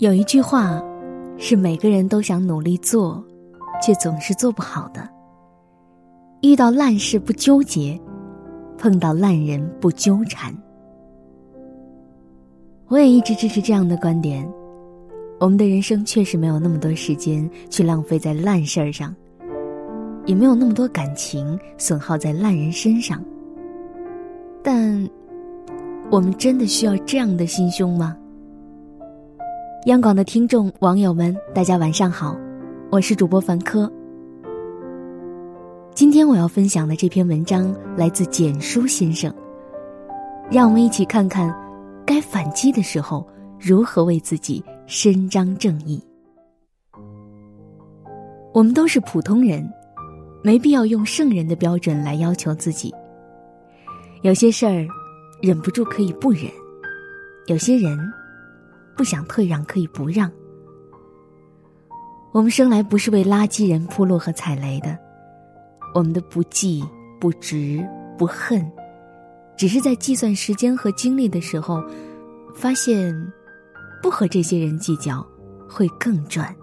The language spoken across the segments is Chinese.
有一句话，是每个人都想努力做，却总是做不好的。遇到烂事不纠结，碰到烂人不纠缠。我也一直支持这样的观点。我们的人生确实没有那么多时间去浪费在烂事儿上，也没有那么多感情损耗在烂人身上。但，我们真的需要这样的心胸吗？央广的听众网友们，大家晚上好，我是主播凡科。今天我要分享的这篇文章来自简书先生，让我们一起看看，该反击的时候如何为自己伸张正义。我们都是普通人，没必要用圣人的标准来要求自己。有些事儿，忍不住可以不忍；有些人。不想退让，可以不让。我们生来不是为垃圾人铺路和踩雷的，我们的不计、不值、不恨，只是在计算时间和精力的时候，发现不和这些人计较会更赚。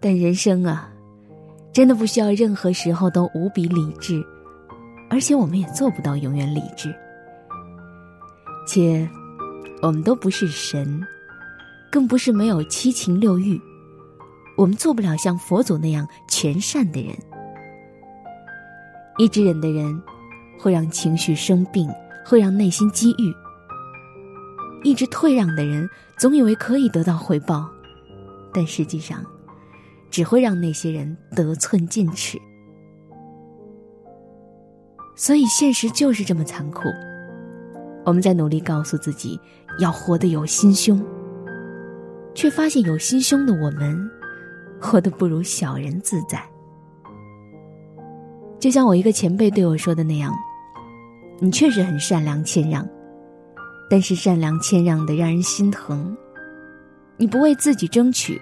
但人生啊，真的不需要任何时候都无比理智，而且我们也做不到永远理智，且。我们都不是神，更不是没有七情六欲。我们做不了像佛祖那样全善的人。一直忍的人，会让情绪生病，会让内心积郁；一直退让的人，总以为可以得到回报，但实际上，只会让那些人得寸进尺。所以，现实就是这么残酷。我们在努力告诉自己要活得有心胸，却发现有心胸的我们，活得不如小人自在。就像我一个前辈对我说的那样：“你确实很善良谦让，但是善良谦让的让人心疼。你不为自己争取，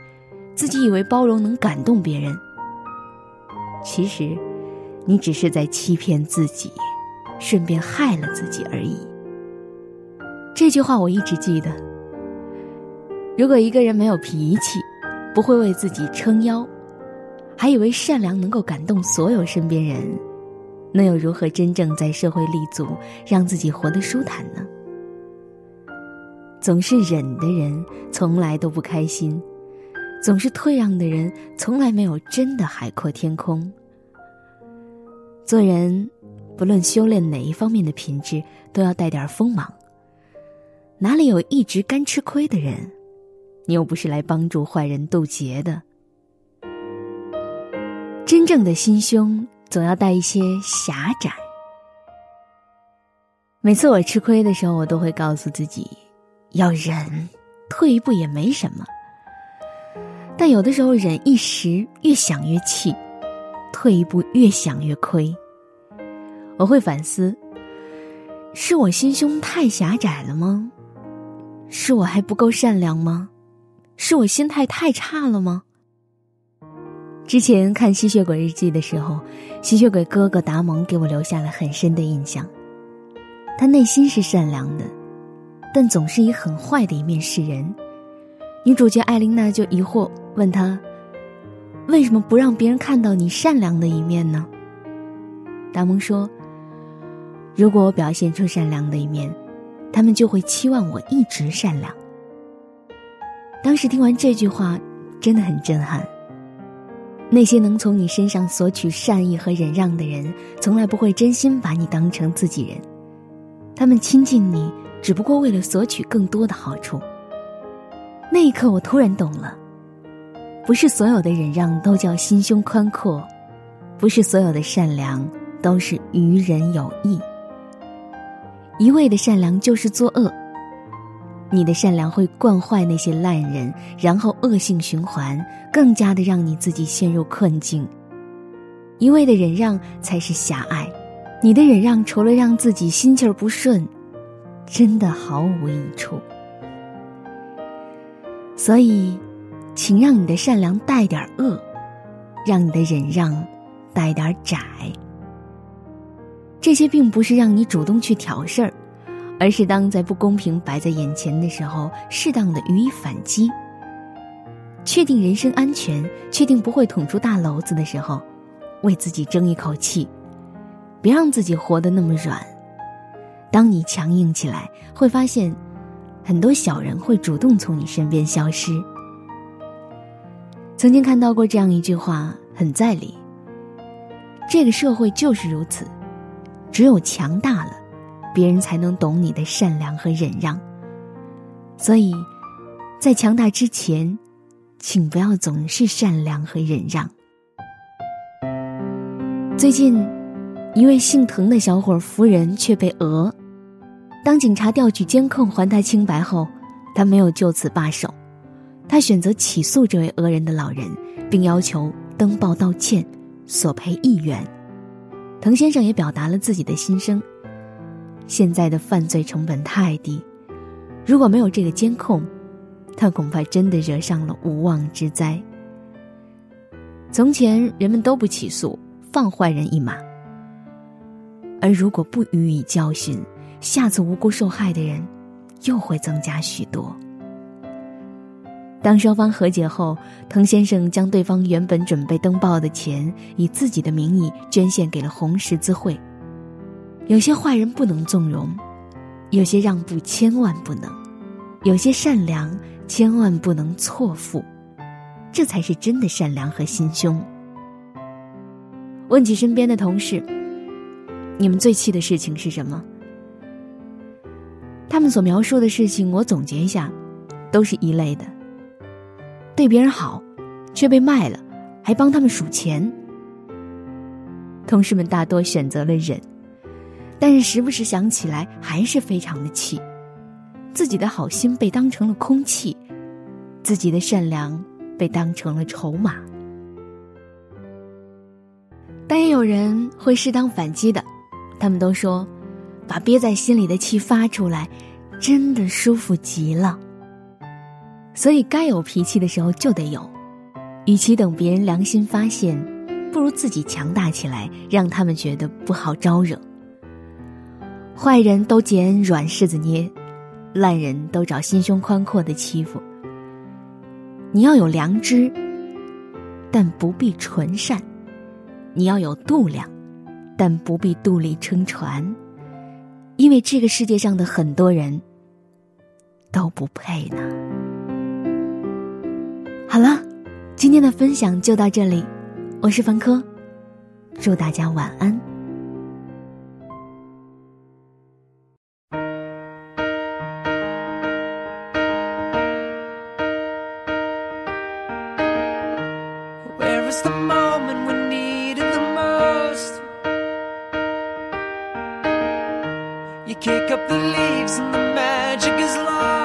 自己以为包容能感动别人，其实你只是在欺骗自己，顺便害了自己而已。”这句话我一直记得。如果一个人没有脾气，不会为自己撑腰，还以为善良能够感动所有身边人，那又如何真正在社会立足，让自己活得舒坦呢？总是忍的人，从来都不开心；总是退让的人，从来没有真的海阔天空。做人，不论修炼哪一方面的品质，都要带点锋芒。哪里有一直干吃亏的人？你又不是来帮助坏人渡劫的。真正的心胸总要带一些狭窄。每次我吃亏的时候，我都会告诉自己要忍，退一步也没什么。但有的时候忍一时，越想越气，退一步越想越亏。我会反思：是我心胸太狭窄了吗？是我还不够善良吗？是我心态太差了吗？之前看《吸血鬼日记》的时候，吸血鬼哥哥达蒙给我留下了很深的印象。他内心是善良的，但总是以很坏的一面示人。女主角艾琳娜就疑惑问他：“为什么不让别人看到你善良的一面呢？”达蒙说：“如果我表现出善良的一面。”他们就会期望我一直善良。当时听完这句话，真的很震撼。那些能从你身上索取善意和忍让的人，从来不会真心把你当成自己人。他们亲近你，只不过为了索取更多的好处。那一刻，我突然懂了：不是所有的忍让都叫心胸宽阔，不是所有的善良都是于人有益。一味的善良就是作恶。你的善良会惯坏那些烂人，然后恶性循环，更加的让你自己陷入困境。一味的忍让才是狭隘，你的忍让除了让自己心气儿不顺，真的毫无益处。所以，请让你的善良带点恶，让你的忍让带点窄。这些并不是让你主动去挑事儿，而是当在不公平摆在眼前的时候，适当的予以反击。确定人身安全，确定不会捅出大篓子的时候，为自己争一口气，别让自己活得那么软。当你强硬起来，会发现，很多小人会主动从你身边消失。曾经看到过这样一句话，很在理。这个社会就是如此，只有强大了。别人才能懂你的善良和忍让，所以，在强大之前，请不要总是善良和忍让。最近，一位姓滕的小伙扶人却被讹，当警察调取监控还他清白后，他没有就此罢手，他选择起诉这位讹人的老人，并要求登报道歉，索赔一元。滕先生也表达了自己的心声。现在的犯罪成本太低，如果没有这个监控，他恐怕真的惹上了无妄之灾。从前人们都不起诉，放坏人一马，而如果不予以教训，下次无辜受害的人又会增加许多。当双方和解后，滕先生将对方原本准备登报的钱，以自己的名义捐献给了红十字会。有些坏人不能纵容，有些让步千万不能，有些善良千万不能错付，这才是真的善良和心胸。问起身边的同事，你们最气的事情是什么？他们所描述的事情，我总结一下，都是一类的：对别人好，却被卖了，还帮他们数钱。同事们大多选择了忍。但是时不时想起来，还是非常的气，自己的好心被当成了空气，自己的善良被当成了筹码。但也有人会适当反击的，他们都说，把憋在心里的气发出来，真的舒服极了。所以该有脾气的时候就得有，与其等别人良心发现，不如自己强大起来，让他们觉得不好招惹。坏人都捡软柿子捏，烂人都找心胸宽阔的欺负。你要有良知，但不必纯善；你要有度量，但不必肚里撑船。因为这个世界上的很多人都不配呢。好了，今天的分享就到这里，我是凡科，祝大家晚安。was the moment we needed the most. You kick up the leaves and the magic is lost.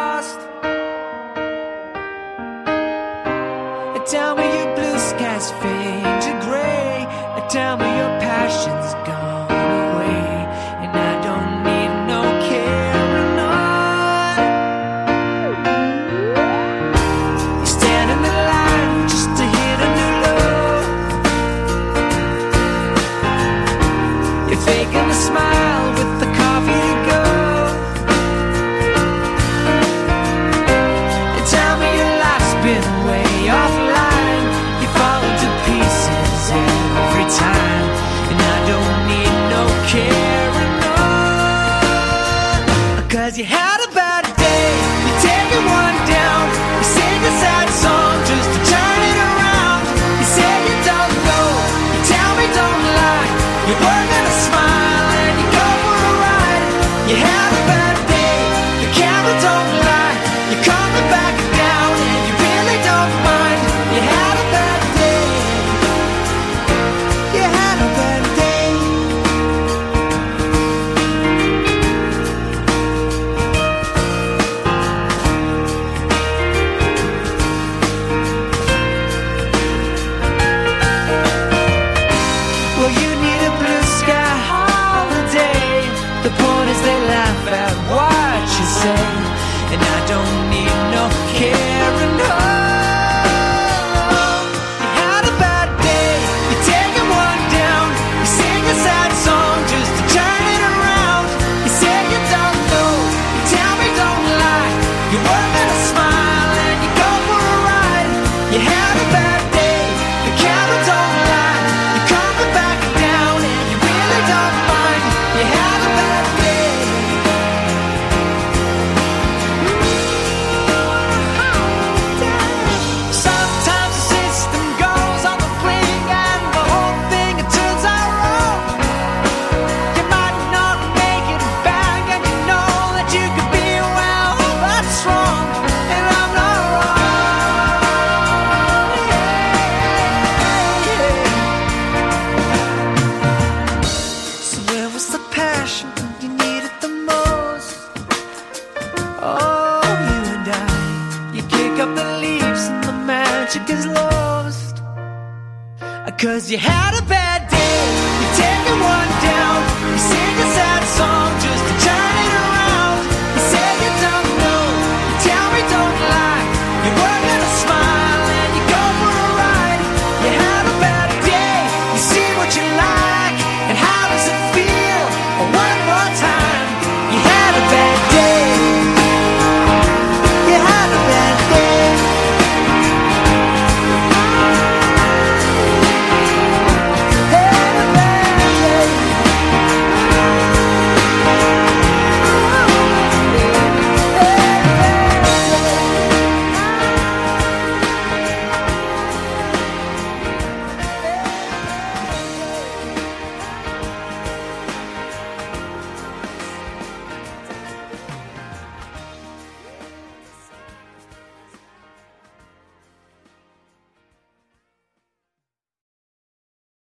you need Cause you had a bad